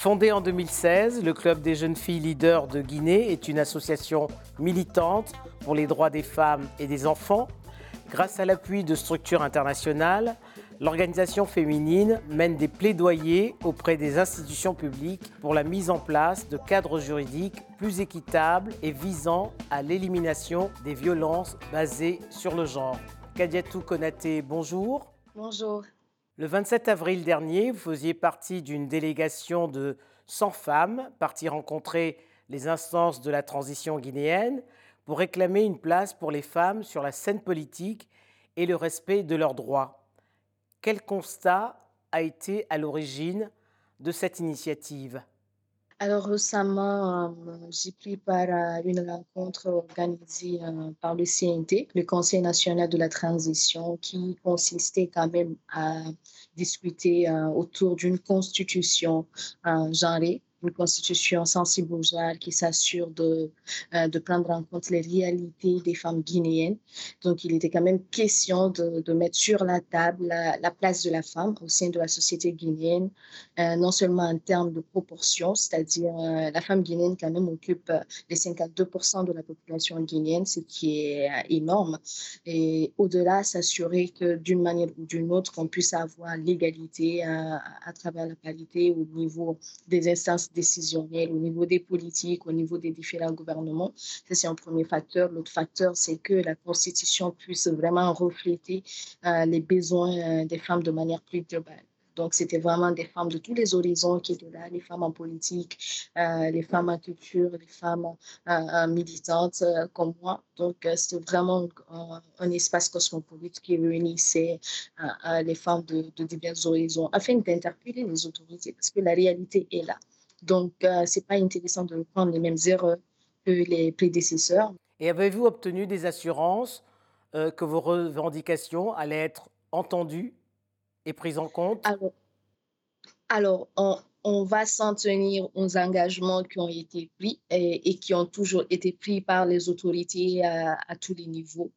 Fondé en 2016, le Club des jeunes filles leaders de Guinée est une association militante pour les droits des femmes et des enfants. Grâce à l'appui de structures internationales, l'organisation féminine mène des plaidoyers auprès des institutions publiques pour la mise en place de cadres juridiques plus équitables et visant à l'élimination des violences basées sur le genre. Kadiatou Konaté, bonjour. Bonjour. Le 27 avril dernier, vous faisiez partie d'une délégation de 100 femmes parties rencontrer les instances de la transition guinéenne pour réclamer une place pour les femmes sur la scène politique et le respect de leurs droits. Quel constat a été à l'origine de cette initiative? Alors récemment, euh, j'ai pris part à une rencontre organisée euh, par le CNT, le Conseil national de la transition, qui consistait quand même à discuter euh, autour d'une constitution genrée une constitution sensible aux genres qui s'assure de, euh, de prendre en compte les réalités des femmes guinéennes. Donc, il était quand même question de, de mettre sur la table la, place de la femme au sein de la société guinéenne, euh, non seulement en termes de proportion, c'est-à-dire euh, la femme guinéenne quand même occupe les 52% de la population guinéenne, ce qui est énorme. Et au-delà, s'assurer que d'une manière ou d'une autre, qu'on puisse avoir l'égalité à travers la parité au niveau des instances décisionnelle au niveau des politiques, au niveau des différents gouvernements. Ça, c'est un premier facteur. L'autre facteur, c'est que la Constitution puisse vraiment refléter euh, les besoins euh, des femmes de manière plus globale. Donc, c'était vraiment des femmes de tous les horizons qui étaient là, les femmes en politique, euh, les femmes en culture, les femmes militantes comme moi. Donc, c'était vraiment un, espace cosmopolite qui réunissait les femmes de, de divers horizons afin d'interpeller les autorités parce que la réalité est là. Donc, euh, ce n'est pas intéressant de prendre les mêmes erreurs que les prédécesseurs. Et avez-vous obtenu des assurances euh, que vos revendications allaient être entendues et prises en compte? Alors, on, va s'en tenir aux engagements qui ont été pris et, qui ont toujours été pris par les autorités à, tous les niveaux.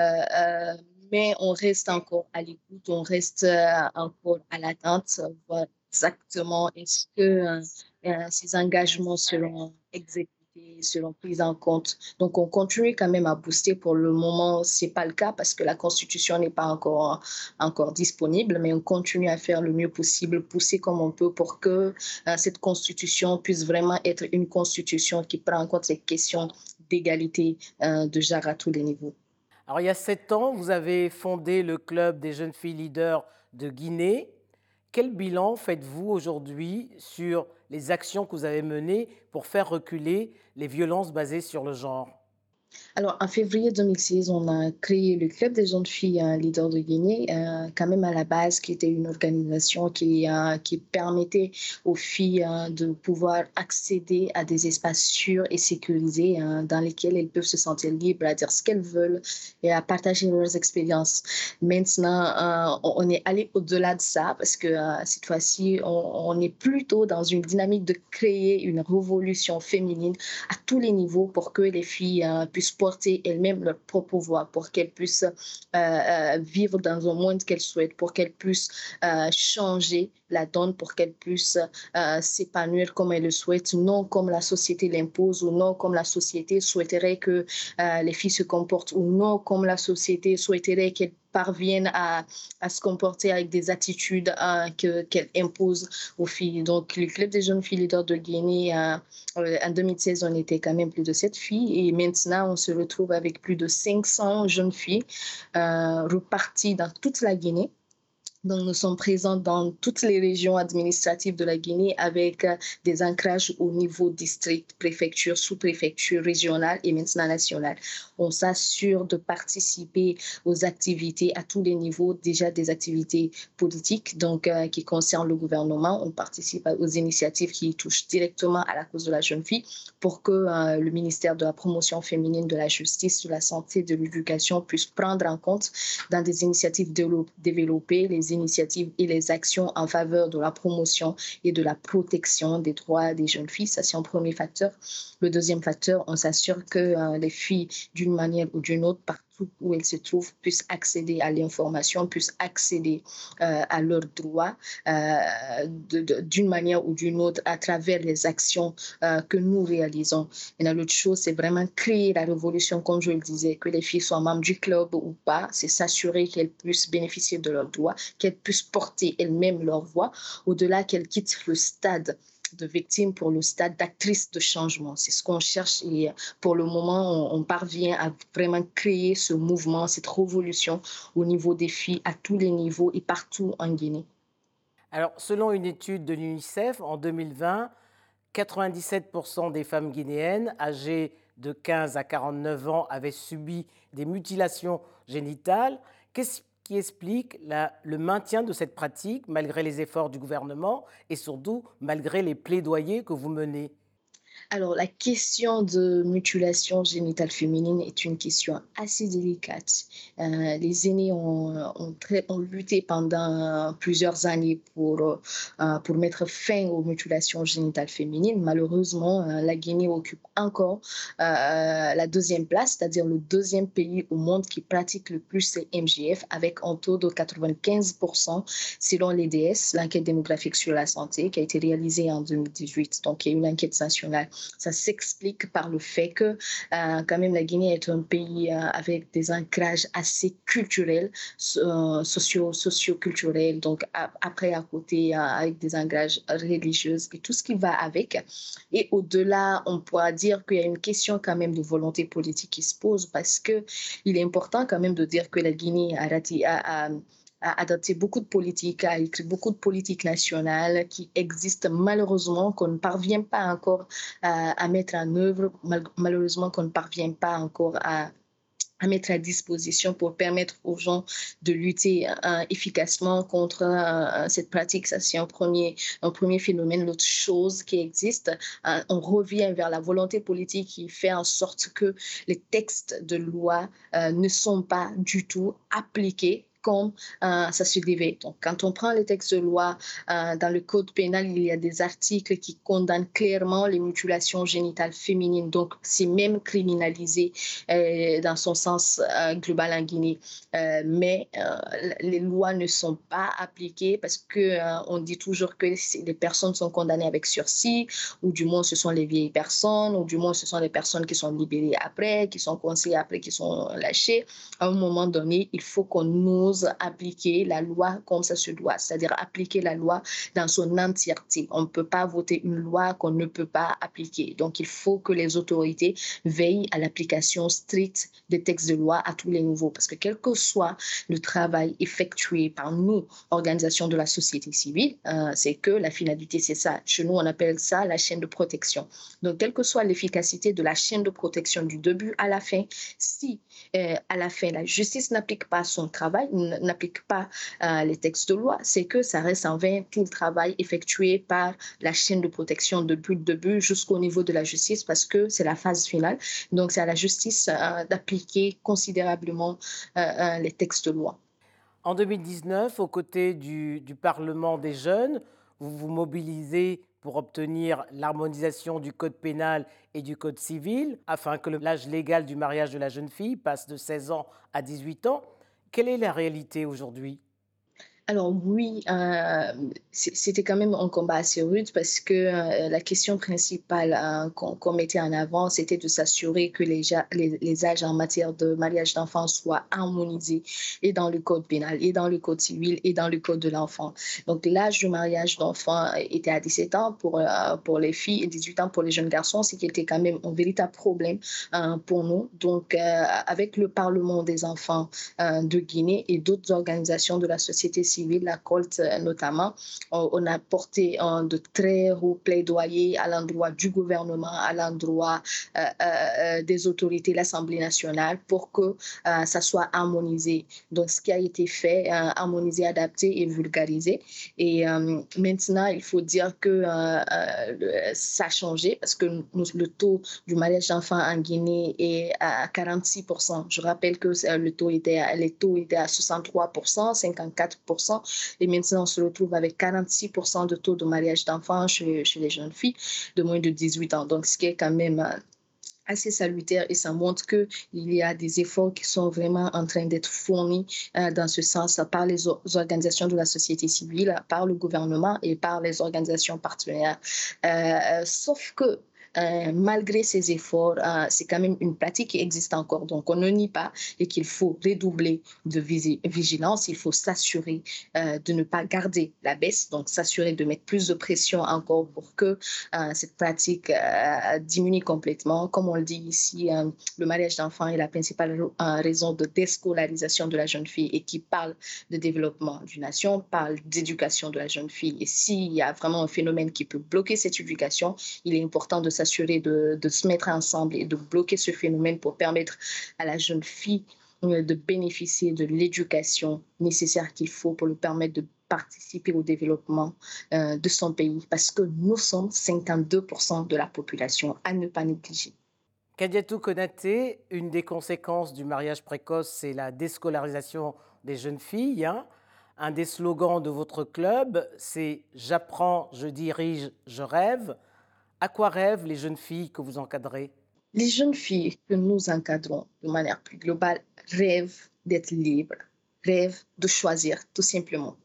Euh, mais on reste encore à l'écoute, on reste encore à l'attente, voir exactement est-ce que euh, ces engagements seront exécutés, seront pris en compte. Donc, on continue quand même à booster. Pour le moment, ce n'est pas le cas parce que la Constitution n'est pas encore, encore disponible, mais on continue à faire le mieux possible, pousser comme on peut pour que euh, cette Constitution puisse vraiment être une Constitution qui prend en compte ces questions d'égalité euh, de genre à tous les niveaux. Alors, il y a sept ans, vous avez fondé le Club des jeunes filles leaders de Guinée. Quel bilan faites-vous aujourd'hui sur les actions que vous avez menées pour faire reculer les violences basées sur le genre? Alors, en février 2016, on a créé le Club des jeunes filles euh, leaders de Guinée, euh, quand même à la base, qui était une organisation qui, euh, qui permettait aux filles de pouvoir accéder à des espaces sûrs et sécurisés dans lesquels elles peuvent se sentir libres à dire ce qu'elles veulent et à partager leurs expériences. Maintenant, on est allé au-delà de ça parce que cette fois-ci, on est plutôt dans une dynamique de créer une révolution féminine à tous les niveaux pour que les filles puissent porter elles-mêmes leur propre voix, pour qu'elles puissent euh, euh, vivre dans un monde qu'elles souhaitent, pour qu'elles puissent euh, changer la donne, pour qu'elles puissent s'épanouir comme elles le souhaitent, non comme la société l'impose ou non comme la société souhaiterait que les filles se comportent ou non comme la société souhaiterait qu'elles parviennent à, à, se comporter avec des attitudes hein, qu'elle impose aux filles. Donc, le Club des jeunes filles leaders de Guinée, euh, en 2016, on était quand même plus de 7 filles et maintenant, on se retrouve avec plus de 500 jeunes filles euh, reparties dans toute la Guinée. Donc, nous sommes présents dans toutes les régions administratives de la Guinée avec euh, des ancrages au niveau district, préfecture, sous-préfecture, régionale et maintenant nationale. On s'assure de participer aux activités à tous les niveaux, déjà des activités politiques, donc euh, qui concernent le gouvernement. On participe aux initiatives qui touchent directement à la cause de la jeune fille pour que euh, le ministère de la promotion féminine, de la justice, de la santé, de l'éducation puisse prendre en compte dans des initiatives développées les initiatives et les actions en faveur de la promotion et de la protection des droits des jeunes filles. Ça, c'est un premier facteur. Le deuxième facteur, on s'assure que euh, les filles, d'une manière ou d'une autre, partout où elles se trouvent, puissent accéder à l'information, puissent accéder euh, à leurs droits euh, d'une manière ou d'une autre à travers les actions euh, que nous réalisons. Et l'autre chose, c'est vraiment créer la révolution, comme je le disais, que les filles soient membres du club ou pas, c'est s'assurer qu'elles puissent bénéficier de leurs droits, qu'elles puissent porter elles-mêmes leur voix, au-delà qu'elles quittent le stade de victimes pour le stade d'actrice de changement. C'est ce qu'on cherche et pour le moment, on, parvient à vraiment créer ce mouvement, cette révolution au niveau des filles à tous les niveaux et partout en Guinée. Alors, selon une étude de l'UNICEF, en 2020, 97% des femmes guinéennes âgées de 15 à 49 ans avaient subi des mutilations génitales. Qu'est-ce qui explique le maintien de cette pratique malgré les efforts du gouvernement et surtout malgré les plaidoyers que vous menez alors, la question de mutilation génitale féminine est une question assez délicate. Euh, les aînés ont, lutté pendant plusieurs années pour, euh, pour mettre fin aux mutilations génitales féminines. Malheureusement, euh, la Guinée occupe encore la deuxième place, c'est-à-dire le deuxième pays au monde qui pratique le plus ces MGF, avec un taux de 95% selon l'EDS, l'enquête démographique sur la santé, qui a été réalisée en 2018. Donc, il y a une enquête nationale ça s'explique par le fait que euh, quand même la Guinée est un pays euh, avec des ancrages assez culturels, euh, socio, socio-culturels, donc après à côté avec des ancrages religieux et tout ce qui va avec. Et au-delà, on pourra dire qu'il y a une question quand même de volonté politique qui se pose parce que il est important quand même de dire que la Guinée a, a a adopté beaucoup de politiques, a écrit beaucoup de politiques nationales qui existent malheureusement, qu'on ne parvient pas encore à, mettre en œuvre, malheureusement qu'on ne parvient pas encore à, mettre à disposition pour permettre aux gens de lutter euh, efficacement contre euh, cette pratique. Ça, c'est un premier, un premier phénomène. L'autre chose qui existe, euh, on revient vers la volonté politique qui fait en sorte que les textes de loi ne sont pas du tout appliqués comme euh, ça se devait. Donc, quand on prend les textes de loi, euh, dans le code pénal, il y a des articles qui condamnent clairement les mutilations génitales féminines. Donc, c'est même criminalisé euh, dans son sens global en Guinée. mais les lois ne sont pas appliquées parce que on dit toujours que les personnes sont condamnées avec sursis, ou du moins ce sont les vieilles personnes, ou du moins ce sont les personnes qui sont libérées après, qui sont conseillées après, qui sont lâchées. À un moment donné, il faut qu'on appliquer la loi comme ça se doit, c'est-à-dire appliquer la loi dans son entièreté. On ne peut pas voter une loi qu'on ne peut pas appliquer. Donc, il faut que les autorités veillent à l'application stricte des textes de loi à tous les niveaux, parce que quel que soit le travail effectué par nous, organisations de la société civile, euh, c'est que la finalité, c'est ça. Chez nous, on appelle ça la chaîne de protection. Donc, quelle que soit l'efficacité de la chaîne de protection du début à la fin, si euh, à la fin la justice n'applique pas son travail, n'applique pas euh, les textes de loi, c'est que ça reste en vain tout le travail effectué par la chaîne de protection depuis le début jusqu'au niveau de la justice parce que c'est la phase finale. Donc, c'est à la justice euh, d'appliquer considérablement euh, les textes de loi. En 2019, aux côtés du, du Parlement des jeunes, vous vous mobilisez pour obtenir l'harmonisation du code pénal et du code civil, afin que l'âge légal du mariage de la jeune fille passe de 16 ans à 18 ans. Quelle est la réalité aujourd'hui? Alors oui, euh, c'était quand même un combat assez rude parce que euh, la question principale hein, qu'on mettait en avant, c'était de s'assurer que les, âges en matière de mariage d'enfants soient harmonisés et dans le code pénal, et dans le code civil, et dans le code de l'enfant. Donc l'âge du mariage d'enfants était à 17 ans pour, euh, pour les filles et 18 ans pour les jeunes garçons, ce qui était quand même un véritable problème hein, pour nous. Donc avec le Parlement des enfants de Guinée et d'autres organisations de la société civile, civile, la COLT euh, notamment, on a porté de très hauts plaidoyers à l'endroit du gouvernement, à l'endroit euh, euh, des autorités, l'Assemblée nationale, pour que ça soit harmonisé. Donc, ce qui a été fait, harmonisé, adapté et vulgarisé. Et maintenant, il faut dire que ça a changé parce que le taux du mariage d'enfants en Guinée est à 46%. Je rappelle que le taux était, les taux étaient à 63%, 54% et maintenant, on se retrouve avec 46% de taux de mariage d'enfants chez, les jeunes filles de moins de 18 ans. Donc, ce qui est quand même euh, assez salutaire et ça montre qu'il y a des efforts qui sont vraiment en train d'être fournis euh, dans ce sens par les organisations de la société civile, par le gouvernement et par les organisations partenaires. Euh, sauf que euh, malgré ces efforts, euh, c'est quand même une pratique qui existe encore. Donc, on ne nie pas et qu'il faut redoubler de vigilance. Il faut s'assurer euh, de ne pas garder la baisse, donc s'assurer de mettre plus de pression encore pour que cette pratique diminue complètement. Comme on le dit ici, le mariage d'enfants est la principale raison de déscolarisation de la jeune fille et qui parle de développement d'une nation, parle d'éducation de la jeune fille. Et s'il y a vraiment un phénomène qui peut bloquer cette éducation, il est important de s'assurer s'assurer de, de, se mettre ensemble et de bloquer ce phénomène pour permettre à la jeune fille euh, de bénéficier de l'éducation nécessaire qu'il faut pour lui permettre de participer au développement euh, de son pays parce que nous sommes 52% de la population à ne pas négliger. Kadiatou Konaté, une des conséquences du mariage précoce, c'est la déscolarisation des jeunes filles. Hein. Un des slogans de votre club, c'est J'apprends, je dirige, je rêve. À quoi rêvent les jeunes filles que vous encadrez? Les jeunes filles que nous encadrons de manière plus globale rêvent d'être libres, rêvent de choisir tout simplement.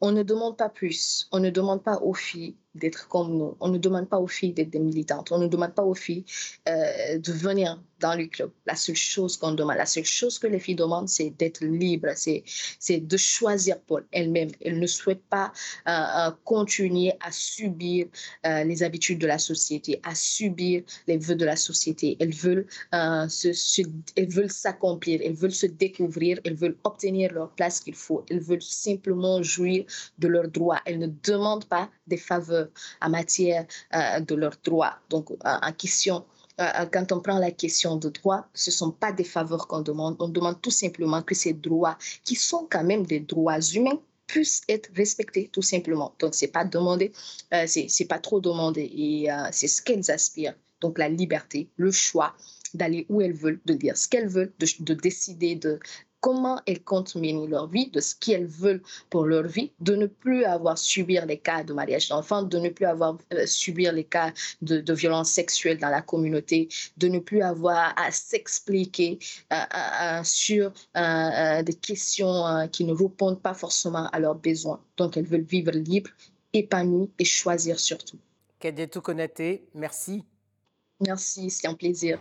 On ne demande pas plus, on ne demande pas aux filles d'être comme nous. On ne demande pas aux filles d'être des militantes. On ne demande pas aux filles euh, de venir dans le club. La seule chose qu'on demande, la seule chose que les filles demandent, c'est d'être libres, c'est, c'est de choisir pour elles-mêmes. Elles ne souhaitent pas euh, euh, continuer à subir les habitudes de la société, à subir les vœux de la société. Elles veulent, se, elles veulent s'accomplir, elles veulent se découvrir, elles veulent obtenir leur place qu'il faut. Elles veulent simplement jouir de leurs droits. Elles ne demandent pas des faveurs en matière euh, de leurs droits. Donc, en question, euh, quand on prend la question de droits, ce ne sont pas des faveurs qu'on demande. On demande tout simplement que ces droits, qui sont quand même des droits humains, puissent être respectés tout simplement. Donc, c'est pas demander, euh, c'est pas trop demander et c'est ce qu'elles aspirent. Donc, la liberté, le choix d'aller où elles veulent, de dire ce qu'elles veulent, de, de décider de, comment elles comptent mener leur vie, de ce qu'elles veulent pour leur vie, de ne plus avoir subir les cas de mariage d'enfants, de ne plus avoir euh, subir les cas de, de violence sexuelle dans la communauté, de ne plus avoir à s'expliquer euh, euh, sur des questions qui ne répondent pas forcément à leurs besoins. Donc elles veulent vivre libres, épanouies et choisir surtout. Konaté, merci. Merci, c'est un plaisir.